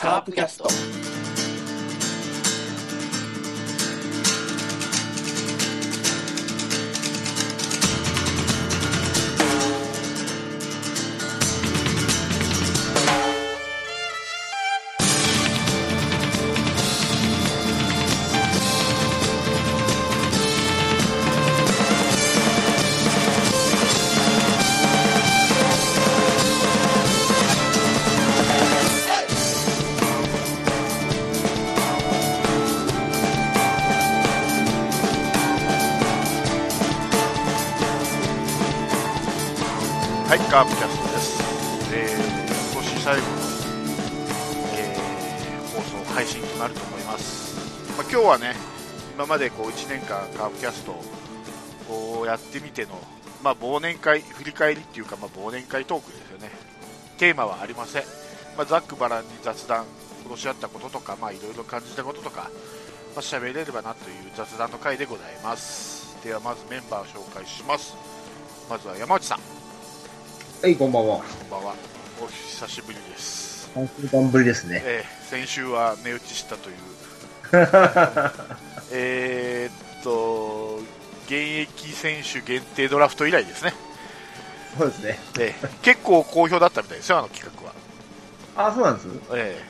カープキャスト。までこう1年間カープキャストをやってみての、まあ、忘年会、振り返りっていうか、まあ、忘年会トークですよね。テーマはありません。まあ、ざっくばらんに雑談、今年あったこととか、まあ、いろいろ感じたこととか、まあ、喋れればなという雑談の回でございます。では、まずメンバーを紹介します。まずは山内さん。はい、こんばんは。こんばんは。お久しぶりです。3週間ぶりですね。えー先週は寝打ちしたという。えーっと、現役選手限定ドラフト以来ですね。そうですね。えー結構好評だったみたいですよ、あの企画は。あ、そうなんです？え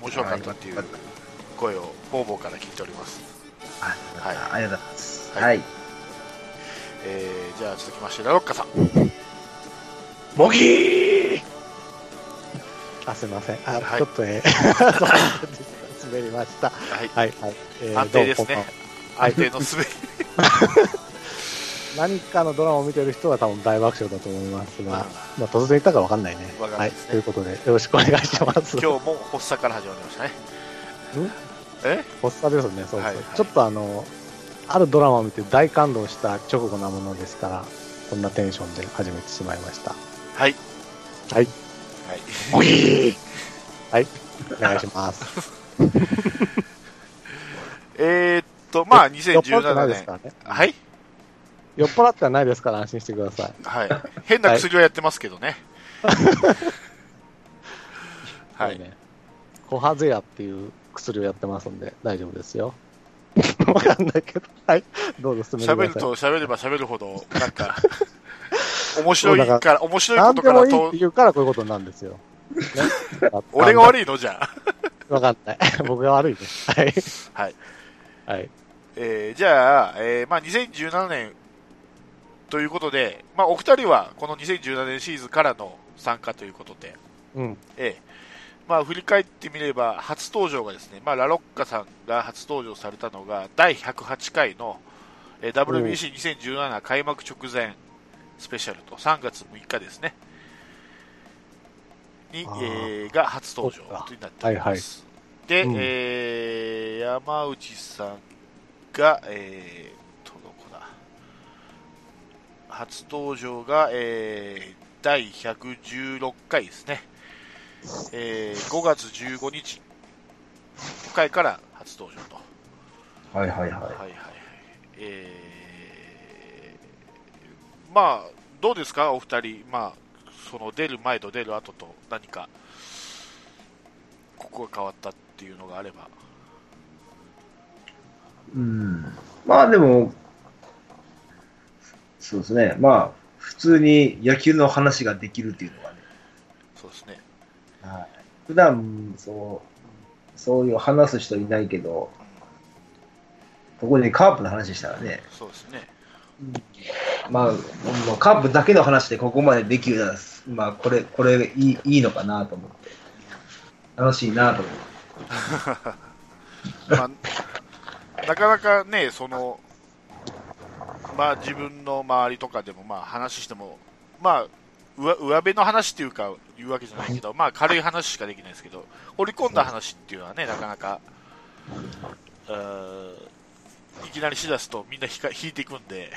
ー面白かったっていう声を方々から聞いております。あ、はいありがとうございます。はいはい。えーじゃあ続きまして、ラロッカさん。モギーあ、すみません。あ、はいちょっとね、滑りました。はい。はい、はい。え安定ですね安定の滑り。何かのドラマを見てる人は多分大爆笑だと思いますが、うんまあ、突然言ったかわかんないね。はい。わかんないということで、よろしくお願いします。今日も発作から始まりましたね。え？発作ですね、そうそう、はいちょっとあの、あるドラマを見て大感動した直後なものですから、こんなテンションで始めてしまいました。はい。はい。はい。モギーはい。お願いします。えーっと、まあ、酔っ払ってな2017年。いですからね。はい。酔っ払ってはないですから安心してください。はい。変な薬はやってますけどね。はい。ね。コハゼアっていう薬をやってますんで大丈夫ですよ。わかんないけど。はい。どうぞ進めてください。喋ると喋れば喋るほど、なんか、面白いから、面白いことからとでもいいって、言うからこういうことなんですよ。ね、俺が悪いの？じゃあ。わかんない。僕が悪いです。はい。はい。はい。えーじゃあ、えーまあ、2017年ということで、まあ、お二人はこの2017年シーズンからの参加ということで、うん。ええまあ、振り返ってみれば、初登場がですね、まあ、ラロッカさんが初登場されたのが、第108回の、えー WBC2017 開幕直前スペシャルと、3月6日ですね、に、えーが初登場となっております。で、うんえー山内さんが、えー、と、どこだ、初登場が、えー第116回ですね。えー5月15日回から初登場と。はいはいはい。はいはいはい。えーまあ、どうですか、お二人。まあ、その出る前と出る後と何か、ここが変わったっていうのがあれば。うん。まあでも、そうですね。まあ、普通に野球の話ができるっていうのはね。そうですね。はい。普段、そう、そういう話す人いないけど、ここでカープの話したらね、そうですね。まあ、もうカープだけの話でここまでできるなら、まあ、これ、これいいいいのかなと思って。楽しいなと思って。まあ、なかなかね、その、まあ自分の周りとかでもまあ話しても、まあ、上上辺の話っていうか言うわけじゃないけど、まあ軽い話しかできないですけど、掘り込んだ話っていうのはね、なかなか、いきなりしだすとみんな引か引いていくんで、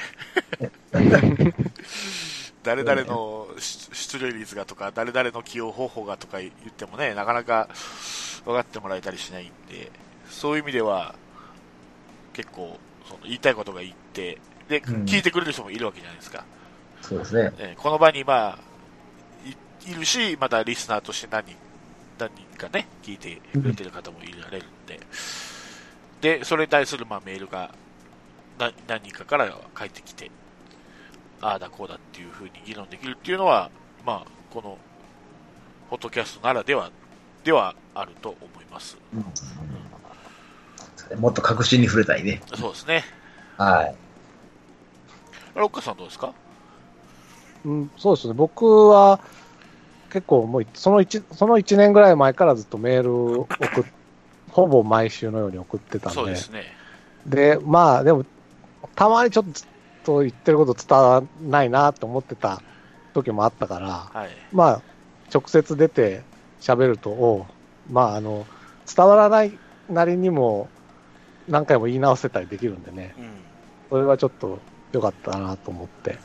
誰々の出出塁率がとか、誰々の起用方法がとか言ってもね、なかなか分かってもらえたりしないんで、そういう意味では、結構、その言いたいことが言って、で、うん聞いてくれる人もいるわけじゃないですか。そうですね。えーこの場に、まあ、いいるし、またリスナーとして何人、何人かね、聞いてくれてる方もいられるんで、で、それに対するまあメールがな何人かから返ってきて、ああだこうだっていうふうに議論できるっていうのは、まあ、この、ポッドキャストならでは、ではあると思います。もっと確信に触れたいね。そうですね。はい。ロッカさんどうですか？うん、そうですね。僕は、結構もうい、その一、その一年ぐらい前からずっとメールを送っ、ほぼ毎週のように送ってたんで。そうですね。で、まあ、でも、たまにちょっと言ってること伝わらないなと思ってた時もあったから、はい。まあ、直接出て喋ると、まあ、あの、伝わらないなりにも、何回も言い直せたりできるんでね、うん。うんそれはちょっと良かったなと思って、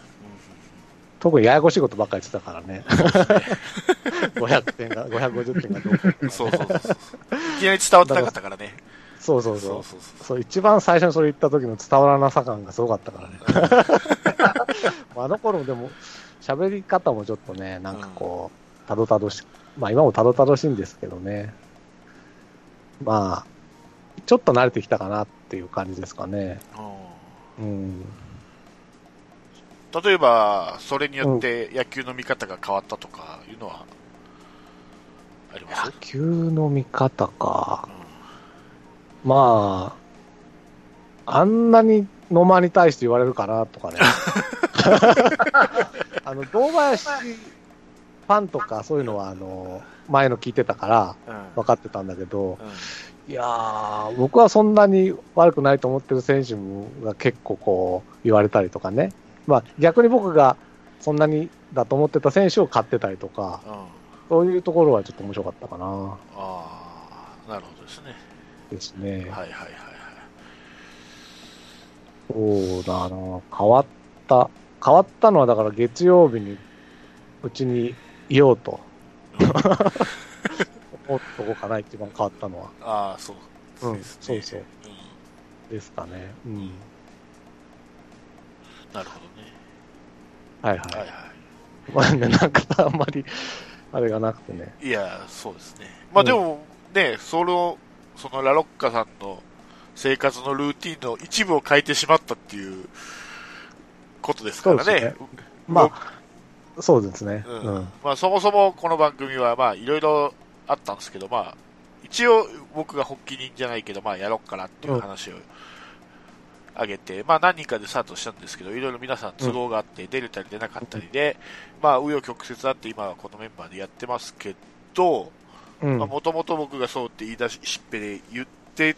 特にややこしいことばっかり言ってたからね、500 点が、550点がどうかねそうそうそうそう。いきなり伝わってなかったからね。そうそうそう。そう一番最初にそれ言った時の伝わらなさ感がすごかったからね。あの頃でも、喋り方もちょっとね、なんかこう、たどたどし、まあ今もたどたどしいんですけどね。まあ、ちょっと慣れてきたかなっていう感じですかね。うんうん。例えば、それによって野球の見方が変わったとかいうのは、あります？野球の見方か。まあ、あんなに野間に対して言われるかなとかね。あの、堂林ファンとかそういうのは、あの、前の聞いてたから。分かってたんだけど、うんいやー、僕はそんなに悪くないと思ってる選手が結構こう言われたりとかね。まあ逆に僕がそんなにだと思ってた選手を買ってたりとか、うん。そういうところはちょっと面白かったかな。ああ、なるほどですね。ですね。はいはいはいはい。そうだな、変わった。変わったのはだから月曜日にうちにいようと 思っとこうかな、一番変わったのは。ああ、そう。うんですねそうそううんですかね。うん。なるほどね。はいはい。はいはまあね、なんかあんまり、あれがなくてね。い。いや、そうですね。まあでも、ね、その、そのラロッカさんの生活のルーティンの一部を変えてしまったっていうことですからねそうです。まあ、そうですね。うんうん。まあ、そもそもこの番組は、まあ、いろいろあったんですけど、まあ、一応僕が発起人じゃないけど、まあ、やろうかなっていう話をあげて、まあ、何人かでスタートしたんですけど、いろいろ皆さん都合があって、出れたり出なかったりで、まあ、紆余曲折あって、今はこのメンバーでやってますけど、もともと僕がそうって言い出し、しっぺで言って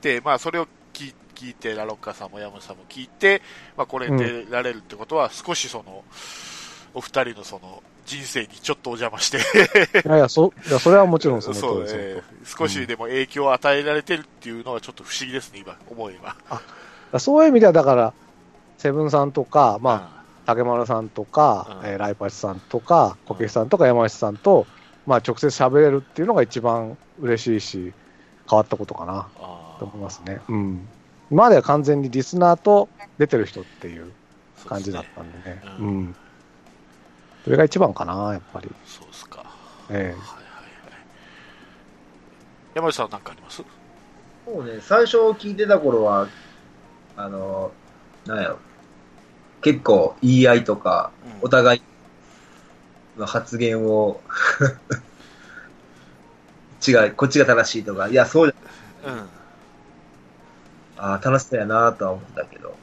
て、まあ、それを聞い聞いて、ラロッカさんもヤムさんも聞いて、まあ、これに出られるってことは、少しその、お二人のその、人生にちょっとお邪魔して、いやいや、そ、いや、それはもちろんその通そう、りですよ。えー少しでも影響を与えられてるっていうのはちょっと不思議ですね、今、思えば。そういう意味では、だから、セブンさんとか、まあ、あ、竹丸さんとか、うんえーライパチさんとか、こけしさんとか山内さんと、まあ、直接喋れるっていうのが一番嬉しいし、変わったことかなあと思いますね。うん。今までは完全にリスナーと出てる人っていう感じだったんでね。そうねうん。それが一番かな、やっぱり。そうですか。はいえはいはい。山内さん何かあります？そうね、最初聞いてた頃は、あの、なんやろ、結構言い合いとか、うんお互いの発言を、違う、こっちが正しいとか、いや、そうじうん。うん。ゃ、あー楽しそうやなとは思ったけど、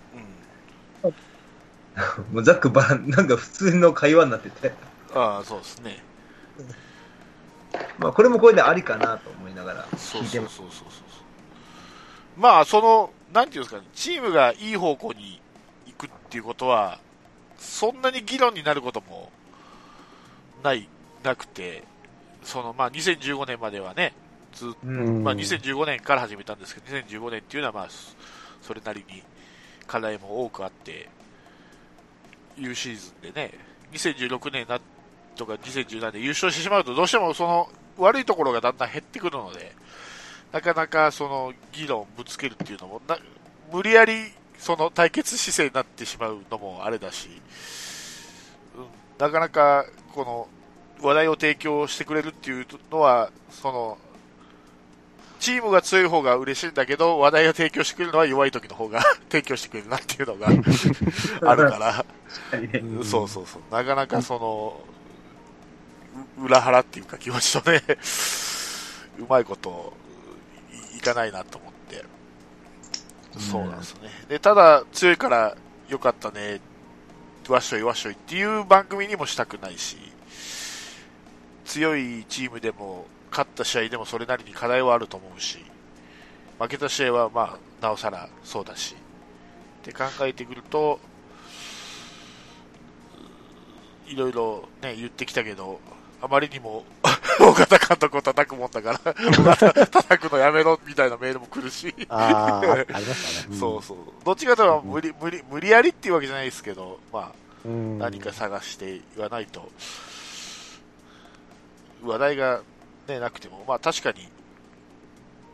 もうざっくばらん、なんか普通の会話になってて、ああ、そうですね。まあこれもこれでありかなと思いながらそう聞い。そうそうそうそうそう。まあ、その、なんていうんですかね、チームがいい方向に行くっていうことは、そんなに議論になることもない、なくて、その、まあ、2015年まではね、ず。まあ、2015年から始めたんですけど、2015年っていうのは、まあ、そそれなりに課題も多くあって、いうシーズンでね、2016年なとか2017年優勝してしまうと、どうしてもその悪いところがだんだん減ってくるので、なかなかその議論をぶつけるっていうのも、な無理やりその対決姿勢になってしまうのもあれだし、うん、なかなかこの話題を提供してくれるっていうのは、その、チームが強い方が嬉しいんだけど、話題を提供してくれるのは弱い時の方が 提供してくれるなっていうのが あるから、うんそうそうそう。なかなかその、う裏腹っていうか気持ちとね、うまいこといいかないなと思って。そうなんですね。で、ただ強いからよかったね、わっしょいわっしょいっていう番組にもしたくないし、強いチームでも、勝った試合でもそれなりに課題はあると思うし、負けた試合はまあ、なおさらそうだし、って考えてくると、いろいろね、言ってきたけど、あまりにも、大型監督を叩くもんだから、叩くのやめろみたいなメールも来るし、ああ、ありましたね。そうそう。どっちかというと無理、無理、無理やりっていうわけじゃないですけど、まあ、うん。何か探して言わないと、話題が、ね、なくても、まあ確かに、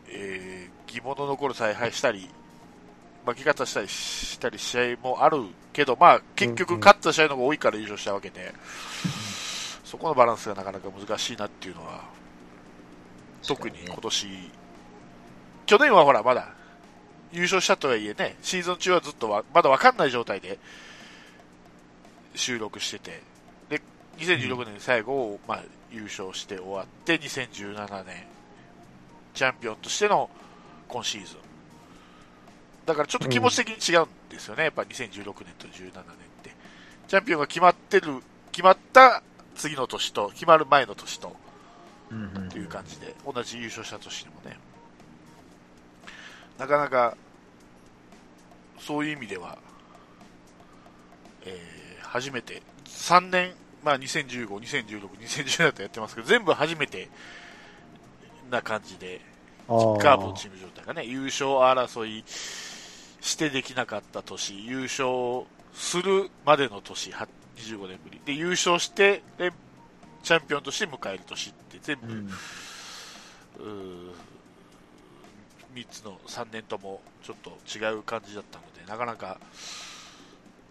えー、疑問の残る采配したり、負け方したりしたり試合もあるけど、まあ結局勝った試合の方が多いから優勝したわけで、そこのバランスがなかなか難しいなっていうのは、特に今年、去年はほらまだ優勝したとはいえね、シーズン中はずっとわまだわかんない状態で収録してて、で、2016年最後を、まあ、優勝して終わって、2017年、チャンピオンとしての今シーズン。だからちょっと気持ち的に違うんですよね、やっぱ2016年と17年って。チャンピオンが決まってる、決まった次の年と、決まる前の年と、うんうん。という感じで、同じ優勝した年でもね、なかなか、そういう意味では、えー初めて、3年、まあ2015、2016、2017とやってますけど、全部初めてな感じで、カープのチーム状態がね、優勝争いしてできなかった年、優勝するまでの年、は25年ぶり。で、優勝して、で、チャンピオンとして迎える年って全部、うん。う3つの3年ともちょっと違う感じだったので、なかなか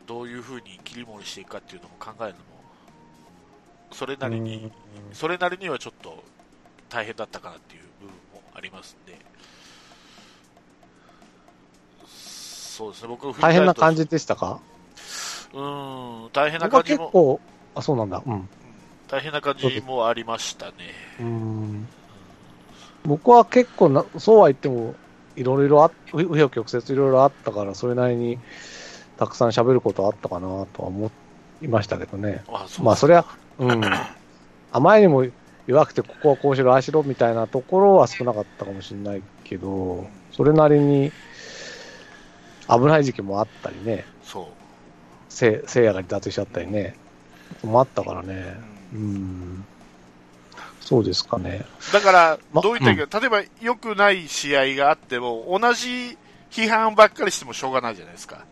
どういう風に切り盛りしていくかっていうのも考えるのも、それなりに、それなりにはちょっと大変だったかなっていう部分もありますんで、そうですね、僕、大変な感じじでしたか？うーん、大変な感じも、結構、あ、そうなんだ。うん。うん大変な感じもありましたね。うん僕は結構な、そうは言っても、いろいろあ、う紆余曲折いろいろあったから、それなりにたくさん喋ることあったかなとは思いましたけどね。あそうまあ、そりゃ、うん。あまりにも弱くて、ここはこうしろ、ああしろみたいなところは少なかったかもしれないけど、それなりに危ない時期もあったりね、そう。せいせいやが離脱しちゃったりね、もあったからね。うんうん。そうですかね。だから、まどういった意味か、例えば良くない試合があっても、同じ批判ばっかりしてもしょうがないじゃないですか。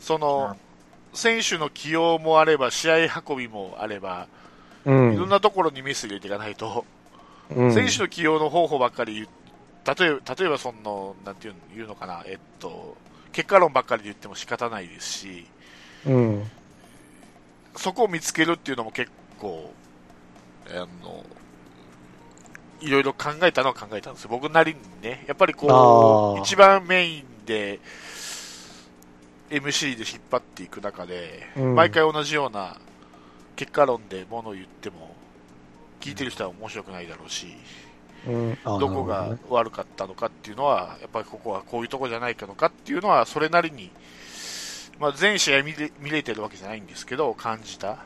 その、選手の起用もあれば、試合運びもあれば、うん。いろんなところにメス入れていかないと、うん選手の起用の方法ばっかり例えば、例えばその、なんていうのかな、えっと、結果論ばっかりで言っても仕方ないですし、うん。そこを見つけるっていうのも結構、あの、いろいろ考えたのは考えたんですよ。僕なりにね。やっぱりこう、一番メインで、MC で引っ張っていく中で、うん毎回同じような結果論でものを言っても、聞いてる人は面白くないだろうし、どこが悪かったのかっていうのは、やっぱりここはこういうとこじゃないかのかっていうのは、それなりに、まあ、全試合見れ見れてるわけじゃないんですけど、感じた。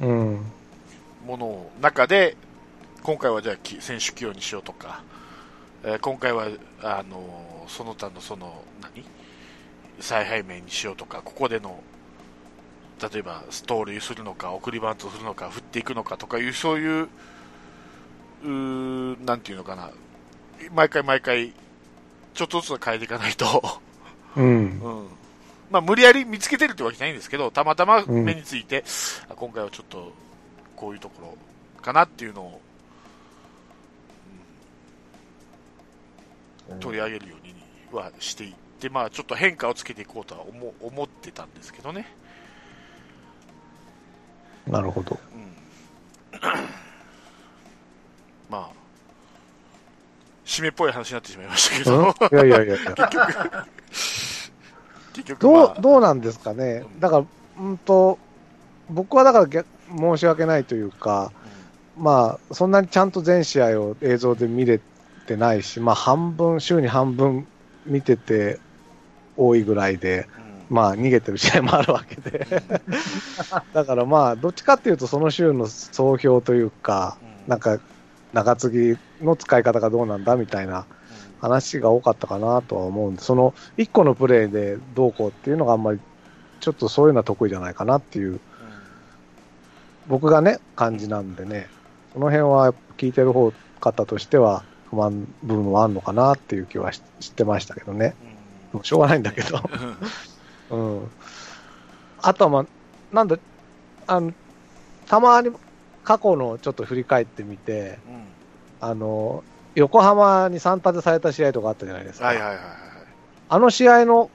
ものの中で、今回はじゃあ選手起用にしようとか、えー今回はあのその他のその何？采配面にしようとか、ここでの例えばストーリーするのか、送りバントするのか、振っていくのかとかいう、そういう、うーなんていうのかな、毎回毎回、ちょっとずつ変えていかないと、うん。うんまあ、無理やり見つけてるってわけじゃないんですけど、たまたまうん目について、あ今回はちょっとこういうところかなっていうのを、うん取り上げるようにはしていって、まあ、ちょっと変化をつけていこうとは思思ってたんですけどね。なるほど。うんめっぽい話になってしまいましたけうん？ど、いやいやいやいや。結局、どうまあ、どうなんですかね？だから、うんと、僕はだから逆申し訳ないというか、まあ、そんなにちゃんと全試合を映像で見れてないし、まあ、半分、週に半分見てて多いぐらいで、うん。まあ、逃げてる試合もあるわけで。だからまあ、どっちかっていうと、その週の総評というか、うん。なんか、中継ぎの使い方がどうなんだみたいな話が多かったかなとは思うんで、その1個のプレーでどうこうっていうのがあんまり、ちょっとそういうのは得意じゃないかなっていう、僕がね、感じなんでね、その辺は聞いてる方方としては不満部分はあるのかなっていう気はし知ってましたけどね。もうしょうがないんだけど。う んうん。あとはまあ、なんだ、あの、たまに過去のちょっと振り返ってみて、うんあの、横浜に3立てされた試合とかあったじゃないですか。はいはいはいはい。あの試合の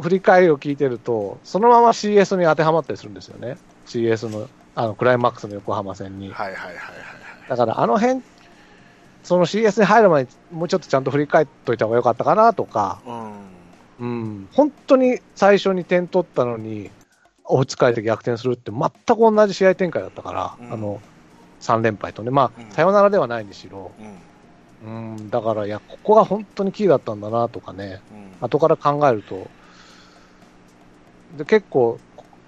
振り返りを聞いてると、そのまま CS に当てはまったりするんですよね。CS の、あの、クライマックスの横浜戦に。はいはいはいはいだからあの辺、その CS に入る前にもうちょっとちゃんと振り返っといた方が良かったかなとか、はい。うん、本当に最初に点取ったのに、追いつかれて逆転するって全く同じ試合展開だったから、うん。あの、3連敗とね、まあうん、サヨナラではないにしろ、うん。うんうん、だから、いや、ここが本当にキーだったんだなとかね、うん。後から考えると、で結構、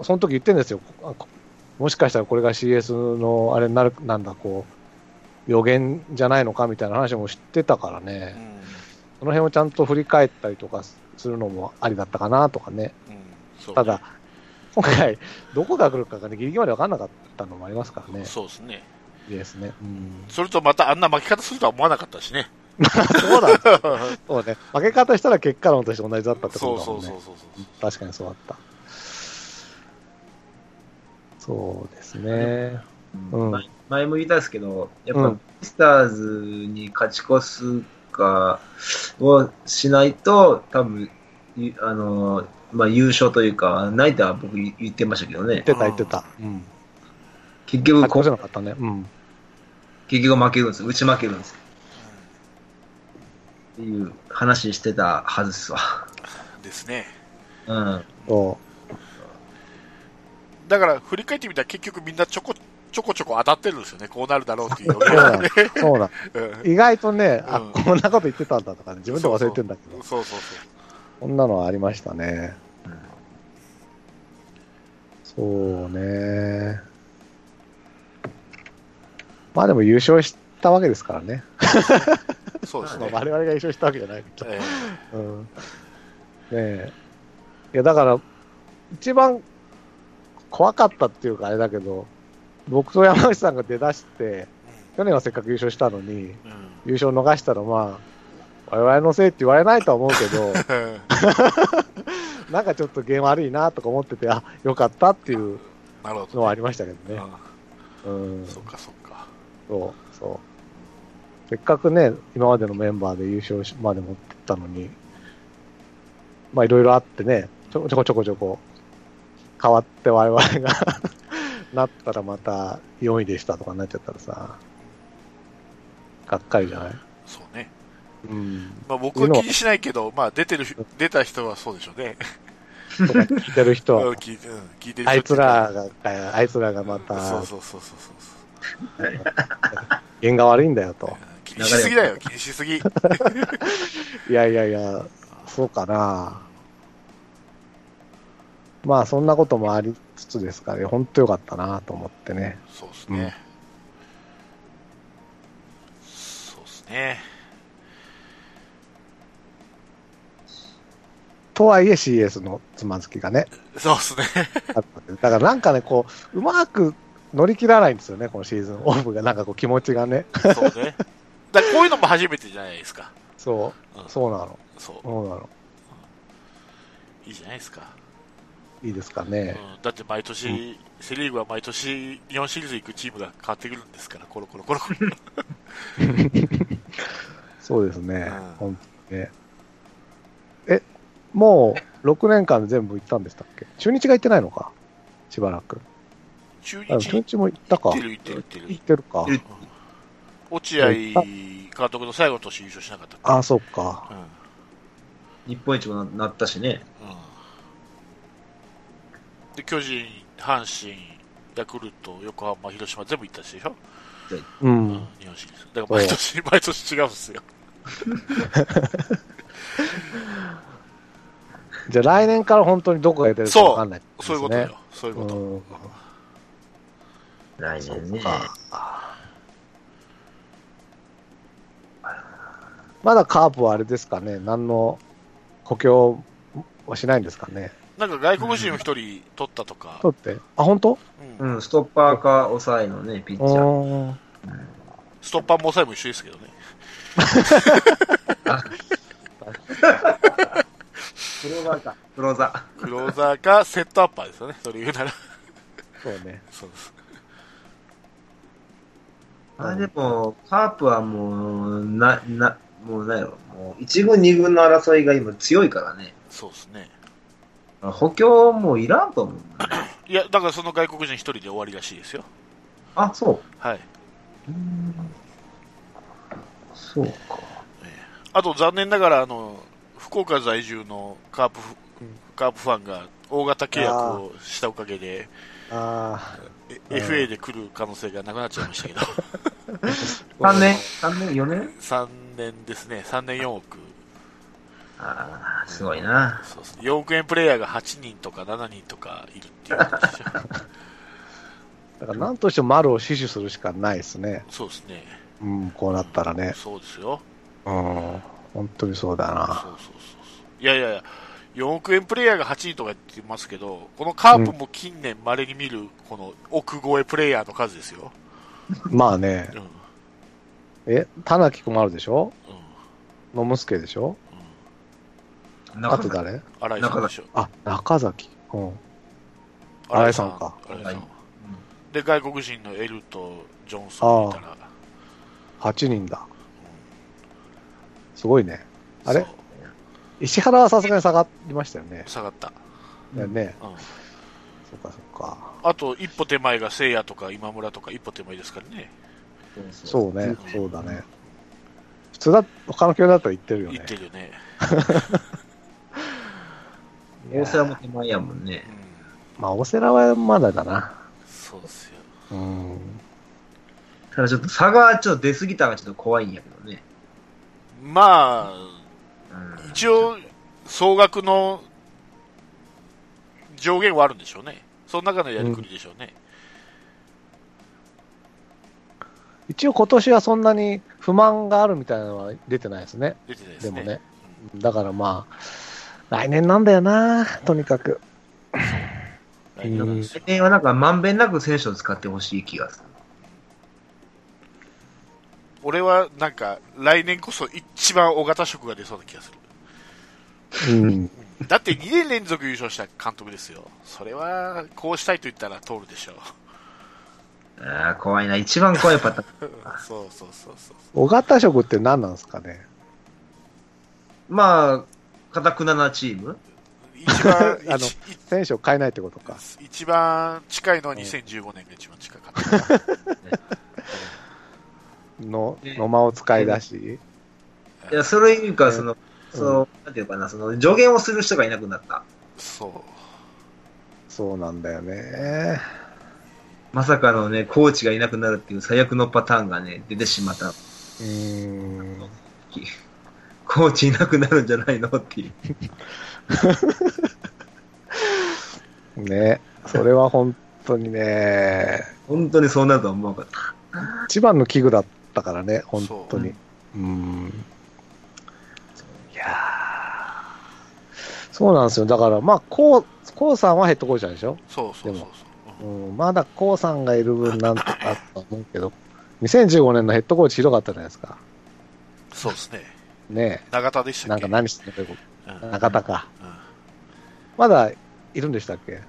その時言ってるんですよ、もしかしたらこれが CS のあれになる、なんだ、こう、予言じゃないのかみたいな話も知ってたからね、その辺をちゃんと振り返ったりとかするのもありだったかなとかね、ただ、今回、どこが来るかがね、ギリギリまで分かんなかったのもありますからね、そうですね。ですね。うん、それとまたあんな負け方するとは思わなかったしね。そうなんですそうね、負け方したら結果論として同じだったってそうことだもんね。そうそうそうそう。確かにそうだった。そうですね。うん前前も言ったんですけど、やっぱ、うんミスターズに勝ち越すかをしないと、多分いあのまあ、優勝というか、ないとは僕言言ってましたけどね言っ、てた言ってた。うん。結局こ勝ち越せなかったね。うん。結局負けるんですよ、打ち負けるんですよっていう話してたはずですわ。ですね。うん。そだから振り返ってみたら結局みんなちょこちょこちょこ当たってるんですよね。こうなるだろうっていうう。そうだ。そうだ。うん意外とね、あ、うんこんなこと言ってたんだとかね、自分で忘れてんだけど、そうそうそう。こんなのはありましたね。そうね。まあでも優勝したわけですからね。そうですね。まあ我々が優勝したわけじゃないけど。えうん。ねえ。いや、だから、一番怖かったっていうかあれだけど、僕と山内さんが出だして、去年はせっかく優勝したのに、えうん優勝逃したらまあ、我々のせいって言われないとは思うけど、なんかちょっとゲーム悪いなとか思ってて、あ、よかったっていうのはありましたけどね。ううんん。。そっかそっか。そう、そう。せっかくね、今までのメンバーで優勝しまで持ってったのに、まあいろいろあってね、ちょこちょこちょこちょこ変わって我々が なったらまた4位でしたとかになっちゃったらさ、がっかりじゃない？そうね。うん。まあ僕は気にしないけど、まあ出てる、出た人はそうでしょうね。聞いてる人うんは、聞いてる人 あいつらが、あいつらがまた、そうそうそうそうそう 弦が悪いんだよと。気にしすぎだよ、気にしすぎ。いやいやいや、そうかな。まあそんなこともありつつですから、ね、本当よかったなと思ってね。そうですね。そうですね。とはいえ CS のつまずきがね、そうですね。だからなんかね、こう、うまく乗り切らないんですよね、このシーズンオフが、なんかこう気持ちがね。そうね。だこういうのも初めてじゃないですか。そうう、んそうなの。そう。そうなの。いいじゃないですか。いいですかうんね。だって毎年、セリーグは毎年、日本シリーズ行くチームが変わってくるんですから、コロコロコロコロ。そうですね。うん本当にね。え、もう6年間で全部行ったんでしたっけ？中日が行ってないのか？しばらく。中あ日中日も行ったか。行ってる行ってる行ってる行ってるか。落合監督の最後の年優勝しなかったああ、そっか。うん。日本一もなったしね。うん。で、巨人、阪神、ヤクルト、横浜、広島全部行ったしでしょ？う。うん日本シリーズ。だから毎年、毎年違うんですよ。じゃあ来年から本当にどこが出るかわかんない、そういうことよ。そういうこと。うん来年ね。まだカープはあれですかね、何の補強はしないんですかね。なんか外国人を一人取ったとか、取って。あ、本当？うんうん、ストッパーか抑えのね、ピッチャーストッパーも抑えも一緒ですけどね。クローザーか。クローザクローザーかセットアッパーですよね。それ言うなら。そうね。そうです。ー。あれでも、カープはもう、な、な、もうなんやろ、もう、一軍、二軍の争いが今強いからね。そうですね。補強もういらんと思う。いや、だからその外国人一人で終わりらしいですよ。あ、そう。はい。そうか。あと残念ながら、あの、福岡在住のカープフ、カープファンが大型契約をしたおかげで、あえ FA で来る可能性がなくなっちゃいましたけど、3年 ?3 年 ?4 年？3年ですね、3年4億。ああ、すごいな。そうです4億円プレイヤーが8人とか7人とかいるっていうことですよ。あ。だから何としても丸を死守するしかないですね。そうですね。うん、こうなったらね。そうですよ。うん。本当にそうだそうな。そうそうそう。いやいやいや、4億円プレイヤーが8人とか言ってますけど、このカープも近年稀に見る、この億超えプレイヤーの数ですよ。まあねう、ん。うん。え、田中君もあるでしょ？野村助でしょ？あと誰？荒井さんでしょ。あ、中崎。うん。荒井さんか荒井さんはいで、外国人のエルとジョンソンいたら、8人だ。すごいね。あれ？石原はさすがに下がりましたよね。下がった。うんだよね。うん。そっかそっか。あと、一歩手前が聖夜とか今村とか一歩手前ですからね。そうね、そうだね。普通だ、他の球だと言ってるよね言っ。てるよね。大瀬良も手前やもんねう。ん。まあ、オセラはまだだな。そうですよ。うん。ただちょっと差がちょっと出過ぎたのがちょっと怖いんやけどね。まあ、うん一応、総額の上限はあるんでしょうね。その中のやりくりでしょうね。一応今年はそんなに不満があるみたいなのは出てないですね。出てないですね。でもね。だからまあ、来年なんだよな、とにかく。来年はなんかまんべんなく選手を使ってほしい気がする。俺はなんか、来年こそ一番大型色が出そうな気がする。うん。だって2年連続優勝した監督ですよ。それは、こうしたいと言ったら通るでしょう。ああ、怖いな。一番怖いパターン。そうそうそうそう。小型色って何なんですかね？まあ、かたくななチーム？一番、あの一選手を変えないってことか。一番近いのは2015年が一番近かった。の、ねの間を使い出し。いや、それいうか、うんその、その、なんていうかな、その、助言をする人がいなくなった。そう。そうなんだよね。まさかのね、コーチがいなくなるっていう最悪のパターンがね、出てしまった。うーん。コーチいなくなるんじゃないのっていう。ね。それは本当にね、本当にそうなるとは思わなかった。一番の危惧だったからね、本当に。そううん。いやーそうなんですよ。だから、まあ、こう、こうさんはヘッドコーチなんでしょ？そうそうそうそう。うん、まだこうさんがいる分なんとかあったと思うけど、2015年のヘッドコーチひどかったじゃないですか。そうですね。ね永田でしえ。たっけ？なんか何してんのうんく中田か。うんまだいるんでしたっけ？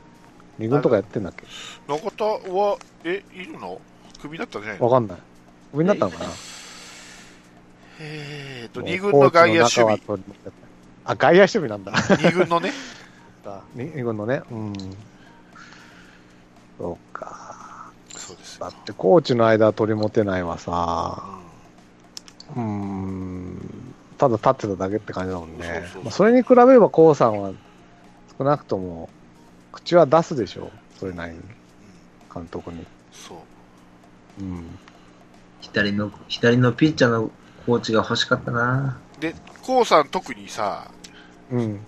二軍とかやってんだっけ？中田は、え、いるの？クビだったんじゃないの？わかんない。上になったのかな？えーと、二軍の外野守備。コーチの中は取りあ、外野守備なんだ。二軍のね。二軍のね。うん。そうか。そうですよだっ。てコーチの間は取り持てないわさ。うーん、ただ立ってただけって感じだもんね。そうそうそうまあそれに比べれば、コウさんは少なくとも、口は出すでしょう。それなりに、監督に。そう。うん。左の、左のピッチャーのコーチが欲しかったな。で、コウさん特にさ、うん。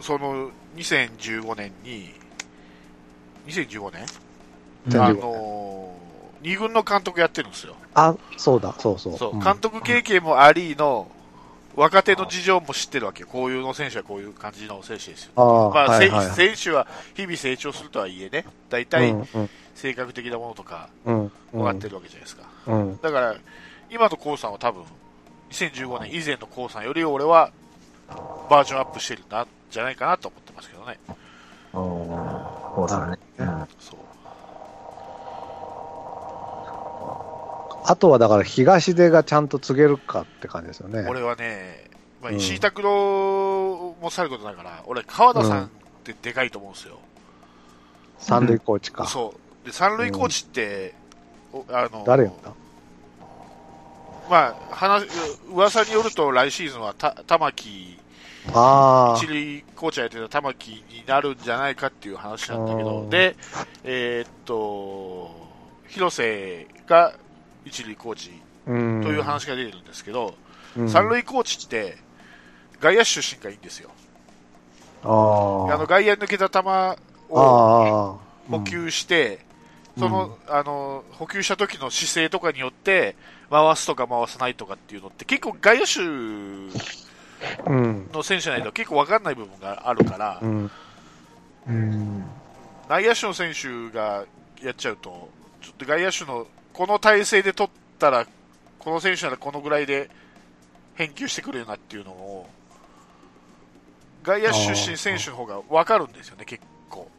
その2015年に、2015年？うんあのー、2軍の監督やってるんですよ。あ、そうだ、そうそう。そう、ん監督経験もありの、若手の事情も知ってるわけよ。こういうの選手はこういう感じの選手ですよ。ああ、まあ、はいはいはい選手は日々成長するとはいえね、大体うんうん性格的なものとかうん。分かってるわけじゃないですか。うん。だから、今のコウさんは多分、2015年以前のコウさんより俺はバージョンアップしてるんだ、じゃないかなと思ってますけどね。おー、コーさんね。うんそう。あとはだから東出がちゃんと告げるかって感じですよね。俺はね、まあ、うん石井拓郎もさることながら、俺、川田さんってでかいと思うんですよ。三塁コーチか。そう。で、三塁コーチって、おあの、誰やった？まあ、話、噂によると来シーズンはた玉木、あ一塁コーチがやってた玉木になるんじゃないかっていう話なんだけうど、んで、えーっと、広瀬が一塁コーチ。という話が出てるんですけど、うん三塁コーチって、外野手出身がいいんですよ。ああのあ。外野に抜けた球を。補給して、うんその、あの、補給した時の姿勢とかによって、回すとか回さないとかっていうのって、結構外野手うん。の選手ないと結構わかんない部分があるから、うん。うん。内野手の選手がやっちゃうと、ちょっと外野手の、この体勢で取ったら、この選手ならこのぐらいで返球してくるよなっていうのを、外野手出身選手の方がわかるんですよね、結構。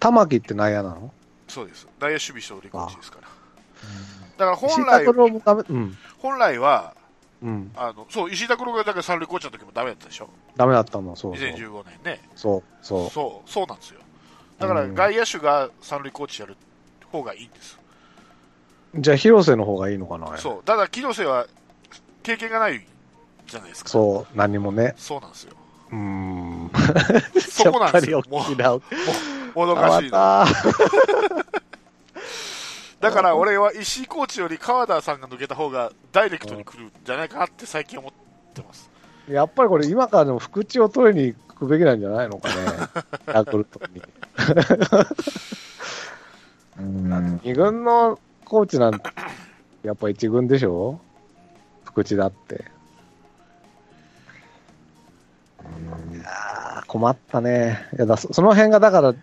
玉木って内野なの？そうです。内野守備勝利コーチですから。だから石本来うん。本来は、うん。あの、そう、石井拓郎がだから三塁コーチの時もダメだったでしょ？ダメだったの、そうそう。2015年ね。そう、そそう、そうなんですよ。だからうん外野手が三塁コーチやる方がいいんです。う。じゃあ、広瀬の方がいいのかなそう。ただ、木瀬は経験がないじゃないですか。そう、何もね。そうなんですよ。うーん。そこなんですよ。もう。もどかしいの。まただから俺は石井コーチより川田さんが抜けた方がダイレクトに来るんじゃないかなって最近思ってます。やっぱりこれ今からでも福地を取りに行くべきなんじゃないのかね。ヤクルトに。うん。二軍のコーチなんて、やっぱ一軍でしょ？福地だって。いやー困ったね。いやだそその辺がだから、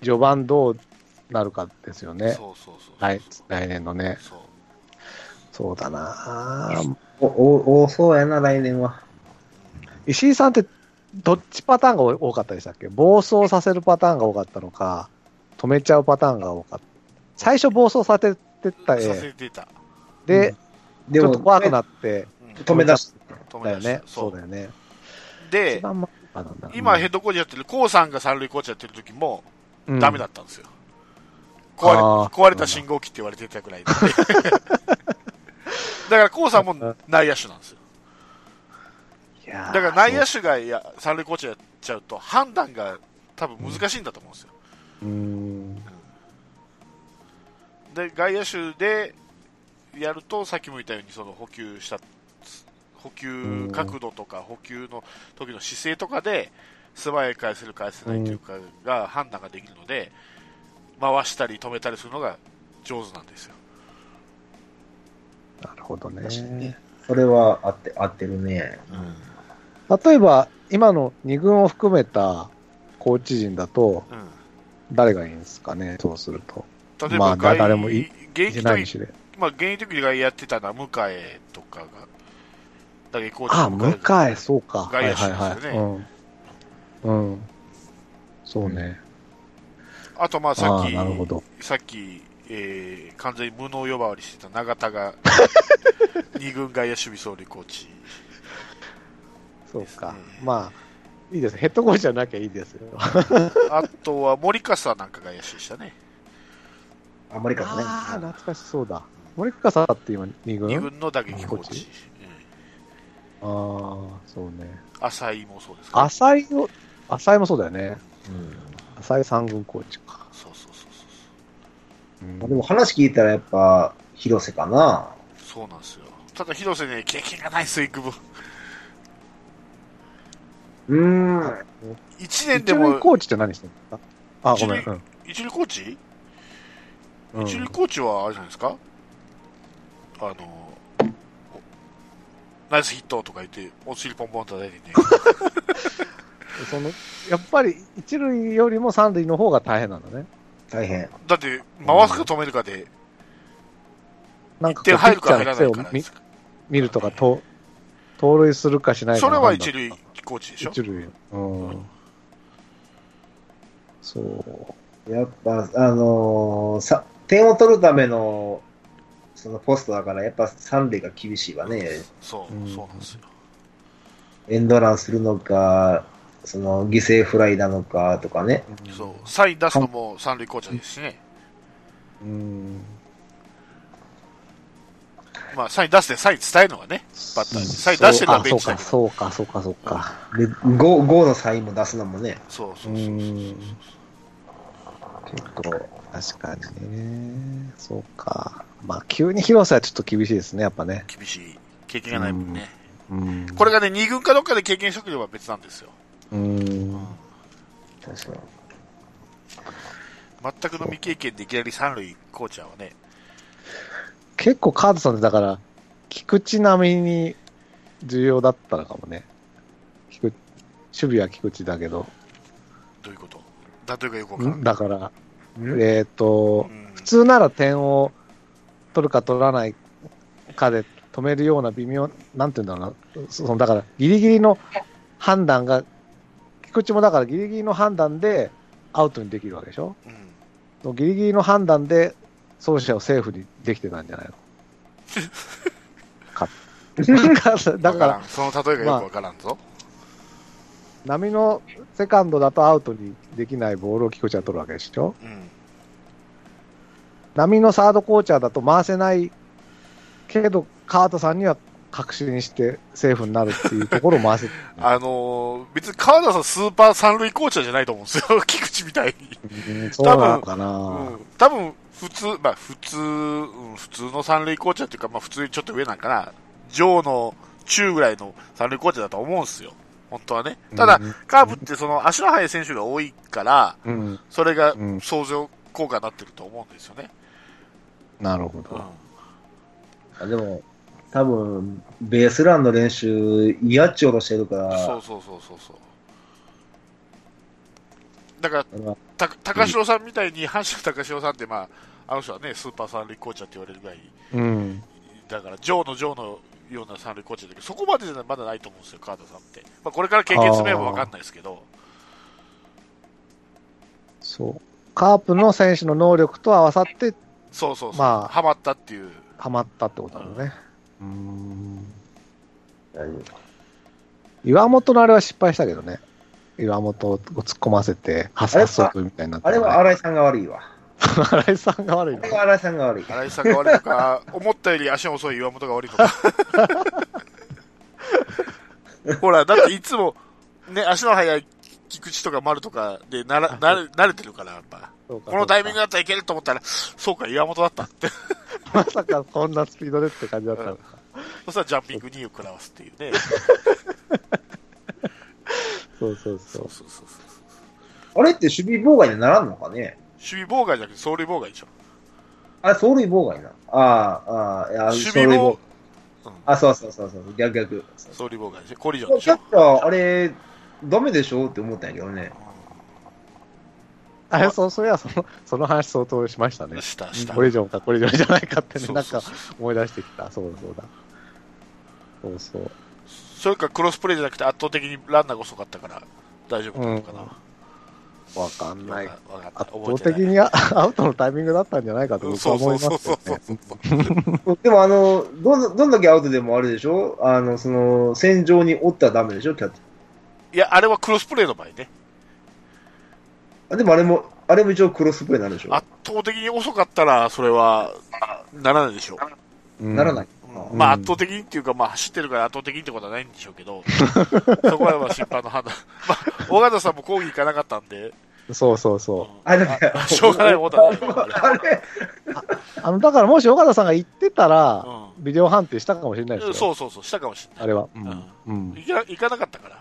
序盤どうなるかですよね。そうそうそう。来来年のね。そう。そうだなお、お、多そうやな、来年は。石井さんってどっちパターンが多かったでしたっけ？暴走させるパターンが多かったのか、止めちゃうパターンが多かった。最初暴走させてったさ絵せてた。で、でちょっと怖くなって、うん止め出し止め出しただよね。そそううだよね。で今ヘッドコーチやってる、コウさんが三塁コーチやってる時も、うんダメだったんですよ。壊れ壊れた信号機って言われてたくらいで。だから、コウさんも内野手なんですよ。だから内野手がや三塁コーチやっちゃうと、判断が多分難しいんだと思うんですよ。うーん。で、外野手でやると、さっきも言ったように、その補給した、補給角度とか、補給の時の姿勢とかで、素早い返せる返せないというか、が判断ができるので、回したり止めたりするのが上手なんですよ。なるほどねね。それは合って、合ってるね。例えば、今の2軍を含めたコーチ陣だと、うん。誰がいいんですかね、そうすると。例えば、まあ外誰もい現役ないにしで。まあ、現役の時がやってたのは、向えとかが、だけコーチあ、の向井、そうか。外野手ですよねはいはいはい。うん。うん。そうね。あと、まあ、さっき、なるほど。さっき、えー、完全に無能呼ばわりしてた永田が、二軍外野守備総理コーチ。そうかですね。まあ、いいです。ヘッドコーチじゃなきゃいいですよ。あとは森笠なんか外野手でしたね。あ、森川ね。ああ、懐かしそうだ。森深って今2軍？二軍の打撃コーチコーチ。ああ、そうね。うん浅井もそうですか？浅井を、浅井もそうだよね。うん浅井三軍コーチか。そうそうそううんまあでも話聞いたらやっぱ、広瀬かな。そう。そうなんですよ。ただ広瀬ね、経験がないですよ、幾分。うーん。1年一でも、塁コーチって何してるんですかあ、ごめん。一塁うん一塁コーチ？うん一塁コーチはあれじゃないですか？あの、おナイスヒットとか言って、お尻ポンポン叩いてね。その、やっぱり一塁よりも三塁の方が大変なんだね。大変。だって、回すか止めるかで、なんかこう点入るか入らないかなんですか。見るとか、と盗塁するかしないかそれは一塁コーチでしょ？一塁。うん。そう。やっぱ、あのーさ、点を取るための、そのポストだから、やっぱ三塁が厳しいわね。そううん、そうなんですよ。エンドランするのか、その犠牲フライなのかとかね。そう。サイン出すのも三塁コーチですしね。うん。まあ、サイン出してサイン伝えるのがね、バッターに。サイン出してるのはベンチだけど。そうか、そうか、そうか、で、5、5のサインも出すのもね。そうそうそうそうそう。ん。結構、確かにね。そうか。まあ、急に広さはちょっと厳しいですね、やっぱね。厳しい。経験がないもんね。うん。これがね、二軍かどっかで経験しとければ別なんですよ。うん。確かに。全くの未経験でいきなり三塁コーチャーはね、結構カードさんってだから、菊池並みに重要だったのかもね。菊守備は菊池だけど。どういうこと？だというかよくわか。だから、えっ、とう、ん普通なら点を取るか取らないかで止めるような微妙、なんていうんだろうな、そのだからギリギリの判断が、菊池もだからギリギリの判断でアウトにできるわけでしょ？うん。ギリギリの判断で走者をセーフにできてたんじゃないの？かだから、その例えがよくわからんぞ。波のセカンドだとアウトにできないボールを菊池は取るわけでしょ？うん。波のサードコーチャーだと回せないけど、カートさんには確信してセーフになるっていうところを回せあのー別に川田さんスーパー三塁コーチャーじゃないと思うんですよ。菊池みたいに。うんそうなのかな、うん。多分、普通、まあ普通、うん、普通の三塁コーチャーっていうか、まあ普通にちょっと上なんかな。上の中ぐらいの三塁コーチャーだと思うんですよ。本当はね。ただ、うんカーブってその足の速い選手が多いから、うん、それがうん相乗効果になってると思うんですよね。なるほうんど。。あでも、多分、ベースランの練習、嫌っちょろしてるから、そうそうそうそうそう。だから、まあた高城さんみたいに、阪神高城さんって、まあ、あの人はね、スーパー三塁コーチャーって言われるぐらい、うん。だから、ジョーのジョーのような三塁コーチャーだけど、そこまでじゃまだないと思うんですよ、川田さんって。まあ、これから経験積めばわかんないですけど、そう。カープの選手の能力と合わさって、そうそうそう、まあハマったっていう。ハマったってことなのね。うん。大丈岩本のあれは失敗したけどね。岩本を突っ込ませて、発あれ発足みたいになっ夫あれた、は新井さんが悪いわ。新井さんが悪いの？あれは新井さんが悪い。新井さんが悪いのか、思ったより足遅い岩本が悪いのか。ほら、だっていつも、ね、足の速い菊池とか丸とかでなら、なれ慣れてるから、やっぱ。そうかこのタイミングだったらいけると思ったら、そうか、岩本だったって。まさかこんなスピードでって感じだったのか。そしたらジャンピング2を食らわすっていうね。そうそうそそうう。そうそうそう。あれって守備妨害にならんのかね？守備妨害じゃなくて走塁妨害でしょ。あれ、走塁妨害な。ああ、ああ、いや、守備妨走塁妨うんあ、そうそうそうそう、逆逆。走塁妨害でしょ。コリジョンでしキャょッ。チャー、あれ、ダメでしょ？って思ったんやけどね。あれ、そう、それはその、その話相当しましたね。した、した。コリジョンかコリジョンじゃないかってね、そうなんかそうそう思い出してきた。そうだそうだ。そうそう。それかクロスプレーじゃなくて圧倒的にランナーが遅かったから大丈夫なのかな。わかんない。わかった。圧覚えてない倒的にアアウトのタイミングだったんじゃないかと僕はそう思そそういうますけそう。でも、あの、どんどんだけアウトでもあるでしょ？あの、その、戦場におったらダメでしょ？キャッチいや、あれはクロスプレーの場合ね。でもあれも、あれも一応クロスプレーになるでしょ圧倒的に遅かったら、それは、ならないでしょう。うんならない。まあうん圧倒的にっていうか、まあ走ってるから圧倒的にってことはないんでしょうけど、そこはまあ審判の判断。まあ、尾形さんも抗議行かなかったんで、そうそうそう。あれだって、しょうがないもんだねあれ、あの、だからもし岡田さんが言ってたら、うビデオ判定したかもしれないですん。よ。そうそうそう、したかもしれない。あれは。ううんん。うん。行か行かなかったから。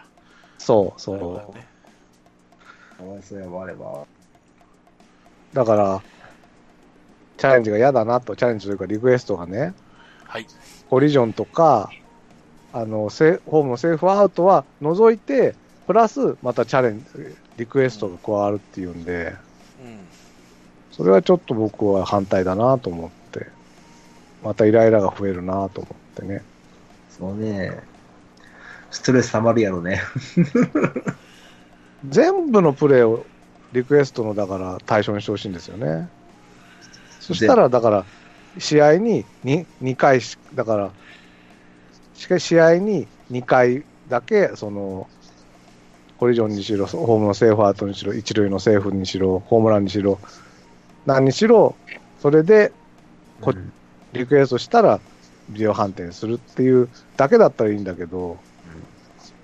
そうそう。ねかわいそうやわ、あれは。だから、チャレンジが嫌だなと、チャレンジというかリクエストがね、はい。コリジョンとか、あの、セホームのセーフアウトは除いて、プラスまたチャレンジ、リクエストが加わるっていうんで、うん。それはちょっと僕は反対だなと思って、またイライラが増えるなと思ってね。そうね。ストレス溜まるやろね。全部のプレーをリクエストのだから対象にしてほしいんですよね。そしたら、だから、試合に 2, 2回し、だから、しかし試合に2回だけ、その、コリジョンにしろ、ホームのセーフアウトにしろ、一塁のセーフにしろ、ホームランにしろ、何にしろ、それでこうんリクエストしたら、ビデオ判定するっていうだけだったらいいんだけど、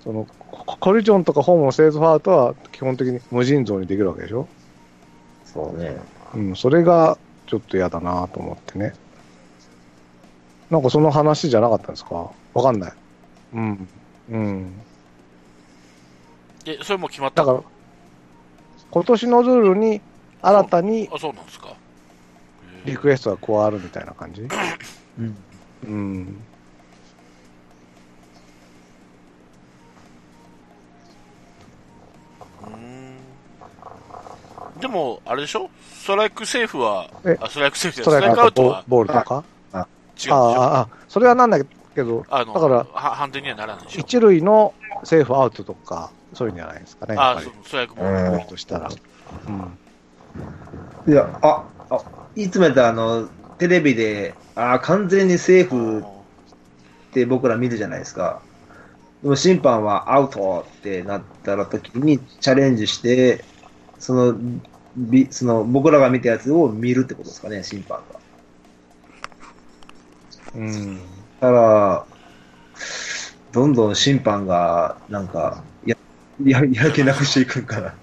そのココリジョンとかホームのセーフアウトは基本的に無尽蔵にできるわけでしょ？そうね。うん、それがちょっと嫌だなと思ってね。なんかその話じゃなかったんですか？わかんない。うん。うん。え、それも決まった？だから、今年のルールに新たにあ、そうなんですか。リクエストが加わるみたいな感じ？うん。うん。でも、あれでしょ？ストライクセーフはえ、あ、ストライクセーフじストゃないストライクアウトボはボールとか？違うんでしあょ？あ、あ、それはなんだけど、あの、だからは判定にはならないでしょ？一塁のセーフアウトとか、そういうんじゃないですかね。やあっぱり。そうストライクボールとしたら。うん。いや、あ、あ、いつもやったらあの、テレビで、あ完全にセーフって僕ら見るじゃないですか。でも審判はアウトってなったら時にチャレンジして、その、びその僕らが見たやつを見るってことですかね、審判が。うん。だから、どんどん審判が、なんか、や、や、やる気なくしていくんかな。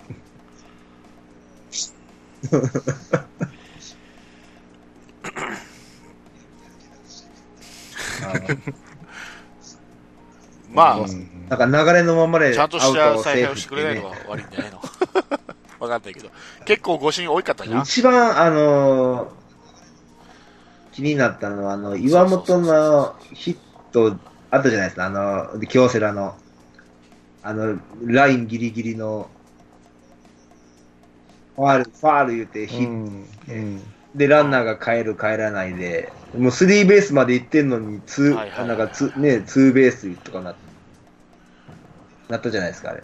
あ のまあ、うんなんか流れのままでちゃんとしたアウト采配をしてくれないのが悪いんじゃないの わかんないけど。結構誤審多かったじゃん。一番、あのー気になったのは、あの、岩本のヒットあったじゃないですか、あの、京セラの、あの、ラインギリギリの、ファール、ファール言うてヒット、うん。うん。で、ランナーが帰る、帰らないで、もうスリーベースまで行ってんのに、ツー、はいはいはいなんかツー、ね、ツーベースとかな、なったじゃないですか、あれ。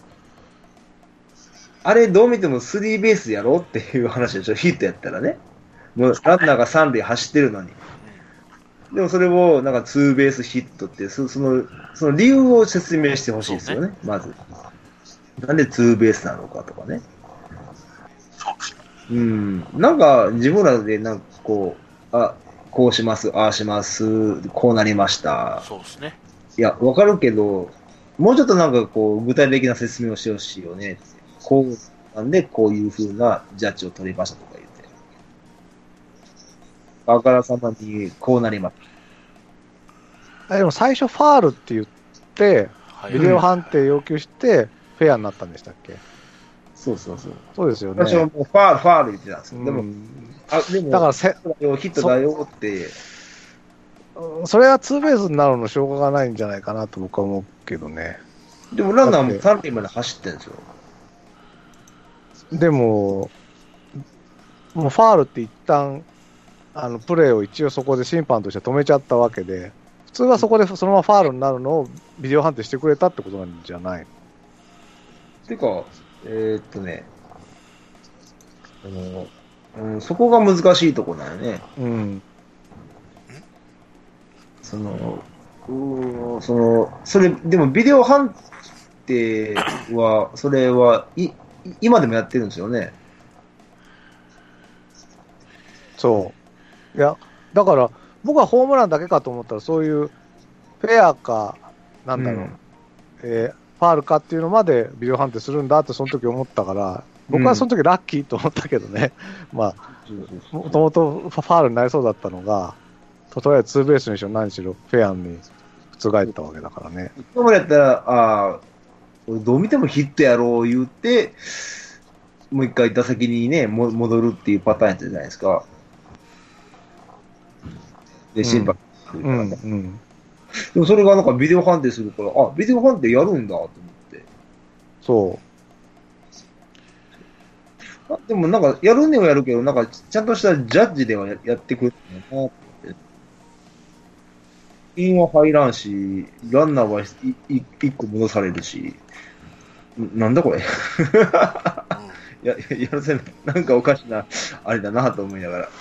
あれ、どう見てもスリーベースやろっていう話でしょ、ヒットやったらね。もうランナーが三塁走ってるのに。でもそれを、なんかツーベースヒットって、そその、その理由を説明してほしいですよね、まず。なんでツーベースなのかとかね。うん。なんか、自分らで、なんかこう、あ、こうします、ああします、こうなりました。そうですね。いや、わかるけど、もうちょっとなんかこう、具体的な説明をしてほしいよね。こう、なんでこういう風なジャッジを取りましたとか言って。あからさまにこうなりまでも最初ファールって言って、はい。ビデオ判定要求して、フェアになったんでしたっけ？た。そうそうそう。そうですよね。私はもうファール、ファール言ってたんですよ。でも、うんあ、でも、だからせ、ヒットだよって、それはツーベースになるのしょうがないんじゃないかなと僕は思うけどね。でもランナーも三塁まで走ってるんですよ。でも、もうファールって一旦、あの、プレーを一応そこで審判として止めちゃったわけで、普通はそこでそのままファールになるのをビデオ判定してくれたってことなんじゃないていうか、えーっとね、あの、うん、そこが難しいところだよね。うん。その、うーんその、それ、でもビデオ判定は、それは、い、い今でもやってるんですよね。そう。いや、だから、僕はホームランだけかと思ったら、そういうフェアか、なんだろう、うんえーファールかっていうのまでビデオ判定するんだって、その時思ったから、僕はその時ラッキーと思ったけどね、まあ、もともとファールになりそうだったのが、とりあえずツーベースにしろ何しろフェアに覆ったわけだからね。今までやったら、ああ、俺どう見てもヒットやろう言って、もう一回打席にね、も戻るっていうパターンやったじゃないですか。で、審判、うん、うん。でもそれがなんかビデオ判定するから、あ、ビデオ判定やるんだと思って。そあでもなんか、やるにはやるけど、なんか、ちゃんとしたジャッジではややってくるのかなって。インは入らんし、ランナーは一個戻されるし、んなんだこれ や、やらせない。なんかおかしな、あれだなと思いながら。